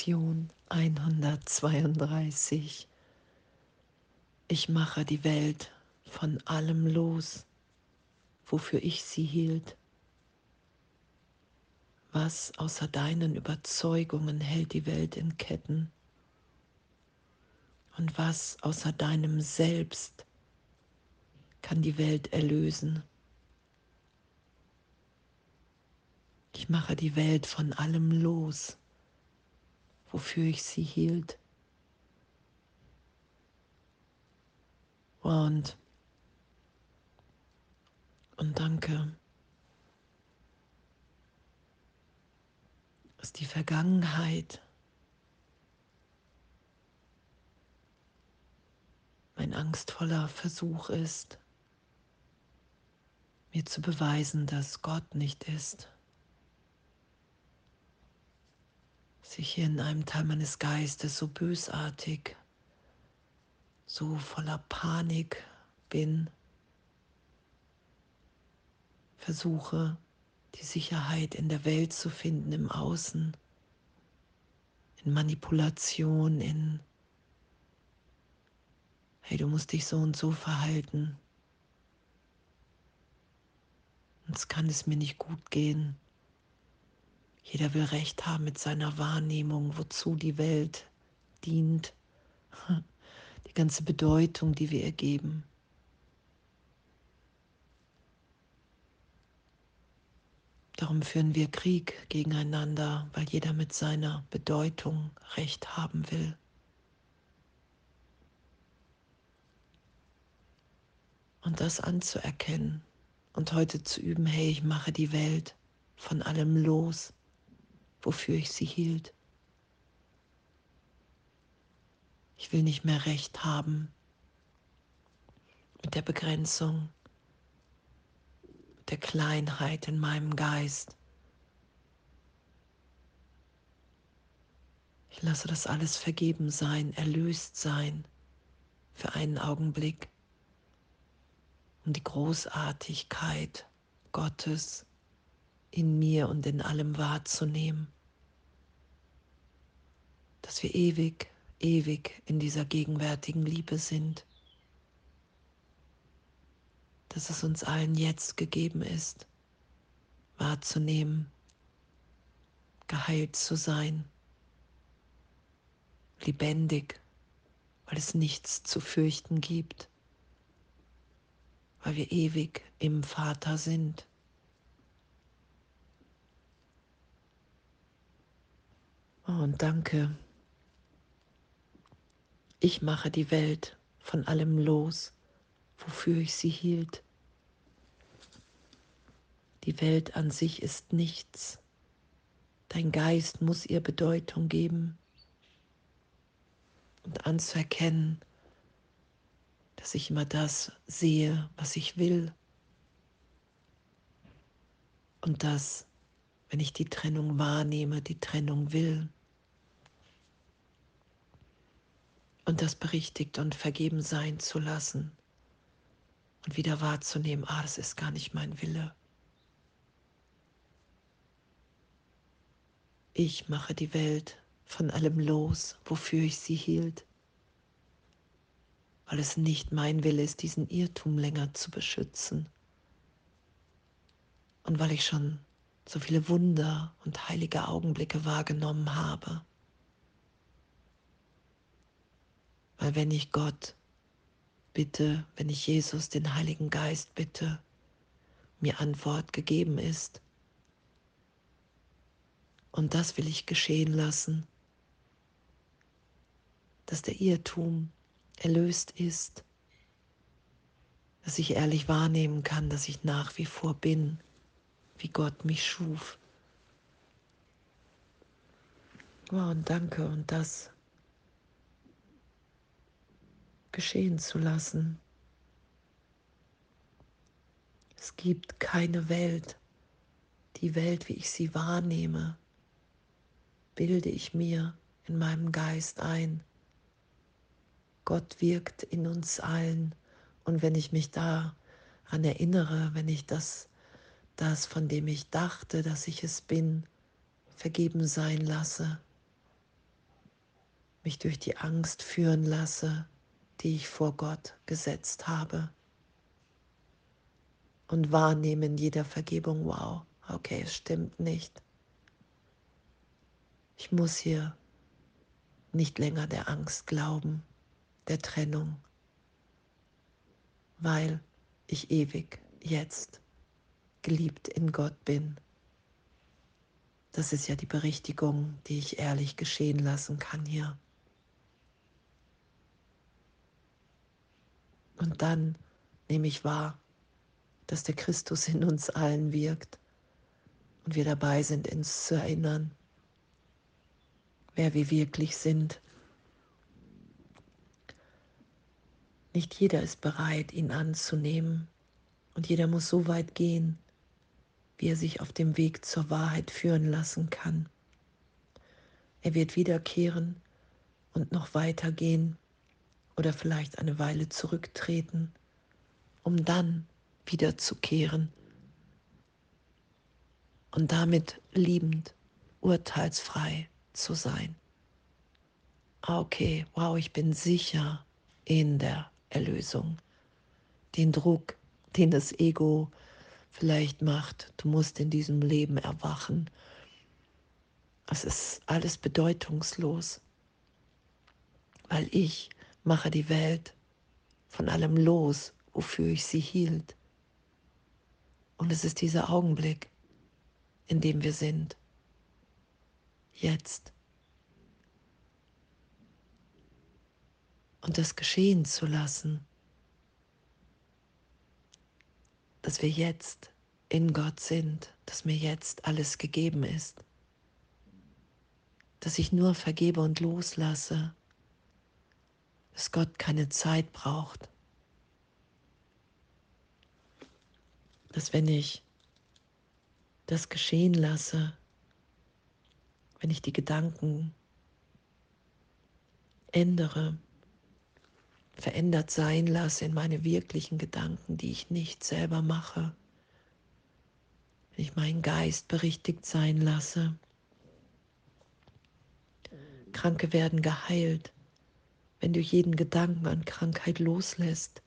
Lektion 132. Ich mache die Welt von allem los, wofür ich sie hielt. Was außer deinen Überzeugungen hält die Welt in Ketten? Und was außer deinem Selbst kann die Welt erlösen? Ich mache die Welt von allem los, wofür ich sie hielt. Und, und danke, dass die Vergangenheit mein angstvoller Versuch ist, mir zu beweisen, dass Gott nicht ist. Dass ich hier in einem Teil meines Geistes so bösartig, so voller Panik bin, versuche die Sicherheit in der Welt zu finden, im Außen, in Manipulation, in, hey, du musst dich so und so verhalten. Sonst kann es mir nicht gut gehen. Jeder will Recht haben mit seiner Wahrnehmung, wozu die Welt dient, die ganze Bedeutung, die wir ihr geben. Darum führen wir Krieg gegeneinander, weil jeder mit seiner Bedeutung Recht haben will. Und das anzuerkennen und heute zu üben, hey, ich mache die Welt von allem los, wofür ich sie hielt. Ich will nicht mehr recht haben mit der Begrenzung, mit der Kleinheit in meinem Geist. Ich lasse das alles vergeben sein, erlöst sein für einen Augenblick, um die Großartigkeit Gottes in mir und in allem wahrzunehmen, dass wir ewig, ewig in dieser gegenwärtigen Liebe sind, dass es uns allen jetzt gegeben ist, wahrzunehmen, geheilt zu sein, lebendig, weil es nichts zu fürchten gibt, weil wir ewig im Vater sind. Und danke. Ich mache die Welt von allem los, wofür ich sie hielt. Die Welt an sich ist nichts. Dein Geist muss ihr Bedeutung geben und anzuerkennen, dass ich immer das sehe, was ich will und dass, wenn ich die Trennung wahrnehme, die Trennung will. Und das berichtigt und vergeben sein zu lassen und wieder wahrzunehmen, ah, das ist gar nicht mein Wille. Ich mache die Welt von allem los, wofür ich sie hielt, weil es nicht mein Wille ist, diesen Irrtum länger zu beschützen und weil ich schon so viele Wunder und heilige Augenblicke wahrgenommen habe. Weil wenn ich Gott bitte, wenn ich Jesus, den Heiligen Geist bitte, mir Antwort gegeben ist. Und das will ich geschehen lassen, dass der Irrtum erlöst ist, dass ich ehrlich wahrnehmen kann, dass ich nach wie vor bin, wie Gott mich schuf. Oh, und danke und das geschehen zu lassen. Es gibt keine Welt. Die Welt, wie ich sie wahrnehme, bilde ich mir in meinem Geist ein. Gott wirkt in uns allen. Und wenn ich mich daran erinnere, wenn ich das, das, von dem ich dachte, dass ich es bin, vergeben sein lasse, mich durch die Angst führen lasse, die ich vor Gott gesetzt habe. Und wahrnehme in jeder Vergebung, wow, okay, es stimmt nicht. Ich muss hier nicht länger der Angst glauben, der Trennung, weil ich ewig jetzt geliebt in Gott bin. Das ist ja die Berichtigung, die ich ehrlich geschehen lassen kann hier. Und dann nehme ich wahr, dass der Christus in uns allen wirkt und wir dabei sind, uns zu erinnern, wer wir wirklich sind. Nicht jeder ist bereit, ihn anzunehmen und jeder muss so weit gehen, wie er sich auf dem Weg zur Wahrheit führen lassen kann. Er wird wiederkehren und noch weitergehen oder vielleicht eine Weile zurücktreten, um dann wiederzukehren und damit liebend, urteilsfrei zu sein. Ah, okay, wow, ich bin sicher in der Erlösung. Den Druck, den das Ego vielleicht macht, du musst in diesem Leben erwachen. Es ist alles bedeutungslos, weil ich mache die Welt von allem los, wofür ich sie hielt. Und es ist dieser Augenblick, in dem wir sind. Jetzt. Und das geschehen zu lassen, dass wir jetzt in Gott sind, dass mir jetzt alles gegeben ist, dass ich nur vergebe und loslasse, dass Gott keine Zeit braucht, dass wenn ich das geschehen lasse, wenn ich die Gedanken ändere, verändert sein lasse in meine wirklichen Gedanken, die ich nicht selber mache, wenn ich meinen Geist berichtigt sein lasse. Kranke werden geheilt, wenn du jeden Gedanken an Krankheit loslässt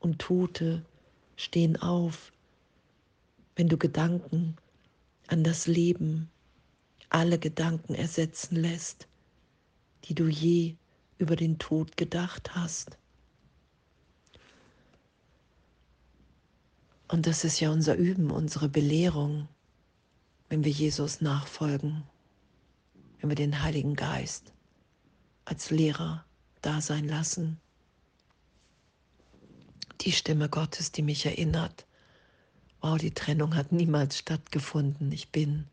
und Tote stehen auf, wenn du Gedanken an das Leben, alle Gedanken ersetzen lässt, die du je über den Tod gedacht hast. Und das ist ja unser Üben, unsere Belehrung, wenn wir Jesus nachfolgen, wenn wir den Heiligen Geist als Lehrer da sein lassen. Die Stimme Gottes, die mich erinnert, wow, die Trennung hat niemals stattgefunden. Ich bin,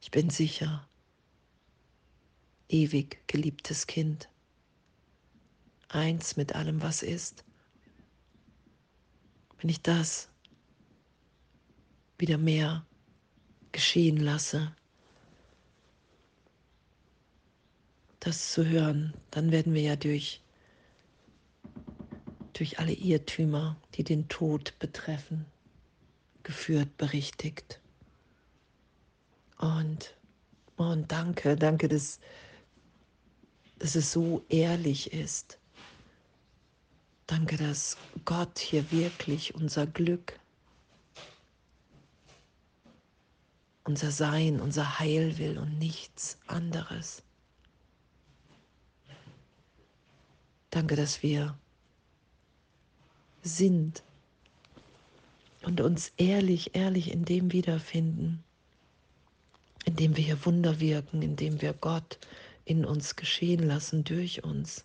ich bin sicher, ewig geliebtes Kind, eins mit allem, was ist. Wenn ich das wieder mehr geschehen lasse, das zu hören, dann werden wir ja durch durch alle Irrtümer, die den Tod betreffen, geführt, berichtigt. Und, und danke, danke, dass, dass es so ehrlich ist. Danke, dass Gott hier wirklich unser Glück, unser Sein, unser Heil will und nichts anderes. Danke, dass wir sind und uns ehrlich, ehrlich in dem wiederfinden, in dem wir hier Wunder wirken, in dem wir Gott in uns geschehen lassen, durch uns,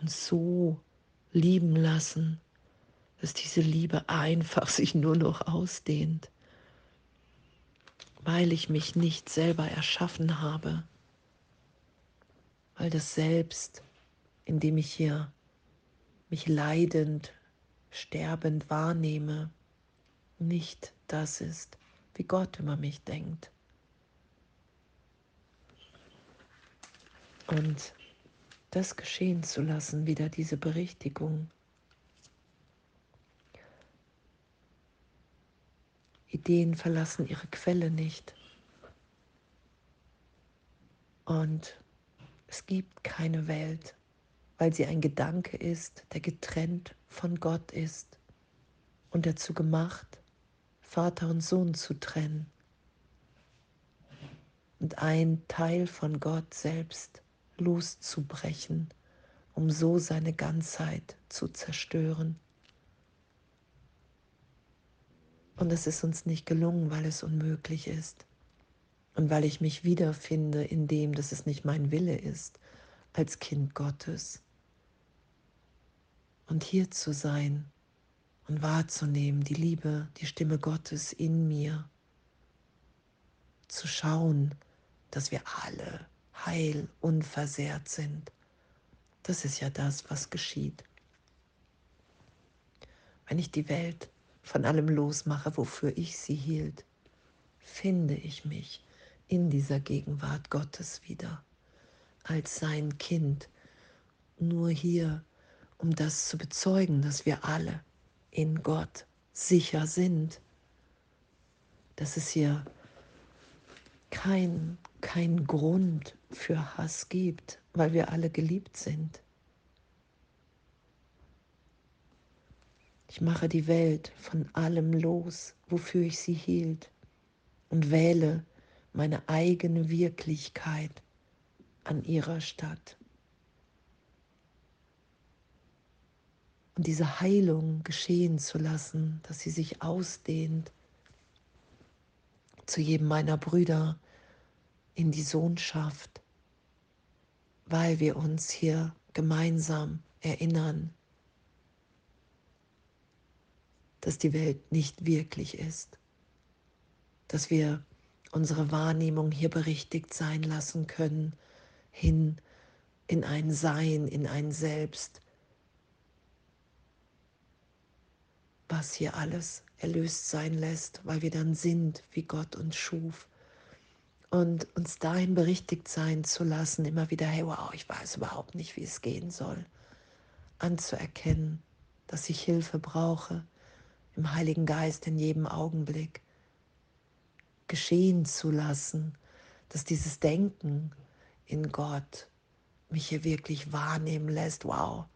uns so lieben lassen, dass diese Liebe einfach sich nur noch ausdehnt, weil ich mich nicht selber erschaffen habe, weil das Selbst, in dem ich hier mich leidend, sterbend wahrnehme, nicht das ist, wie Gott über mich denkt. Und das geschehen zu lassen, wieder diese Berichtigung. Ideen verlassen ihre Quelle nicht. Und Es gibt keine Welt, weil sie ein Gedanke ist, der getrennt von Gott ist und dazu gemacht, Vater und Sohn zu trennen und ein Teil von Gott selbst loszubrechen, um so seine Ganzheit zu zerstören. Und es ist uns nicht gelungen, weil es unmöglich ist. Und weil ich mich wiederfinde in dem, dass es nicht mein Wille ist, als Kind Gottes. Und hier zu sein und wahrzunehmen, die Liebe, die Stimme Gottes in mir. Zu schauen, dass wir alle heil, unversehrt sind. Das ist ja das, was geschieht. Wenn ich die Welt von allem losmache, wofür ich sie hielt, finde ich mich in dieser Gegenwart Gottes wieder, als sein Kind, nur hier, um das zu bezeugen, dass wir alle in Gott sicher sind, dass es hier kein, kein Grund für Hass gibt, weil wir alle geliebt sind. Ich mache die Welt von allem los, wofür ich sie hielt, und wähle meine eigene Wirklichkeit an ihrer Stadt. Und diese Heilung geschehen zu lassen, dass sie sich ausdehnt zu jedem meiner Brüder in die Sohnschaft, weil wir uns hier gemeinsam erinnern, dass die Welt nicht wirklich ist, dass wir unsere Wahrnehmung hier berichtigt sein lassen können, hin in ein Sein, in ein Selbst, was hier alles erlöst sein lässt, weil wir dann sind, wie Gott uns schuf. Und uns dahin berichtigt sein zu lassen, immer wieder, hey, wow, ich weiß überhaupt nicht, wie es gehen soll. Anzuerkennen, dass ich Hilfe brauche, im Heiligen Geist in jedem Augenblick geschehen zu lassen, dass dieses Denken in Gott mich hier wirklich wahrnehmen lässt, wow,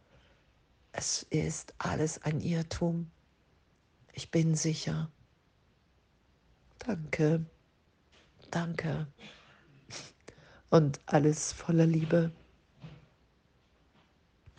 es ist alles ein Irrtum. Ich bin sicher. Danke, danke. Und alles voller Liebe.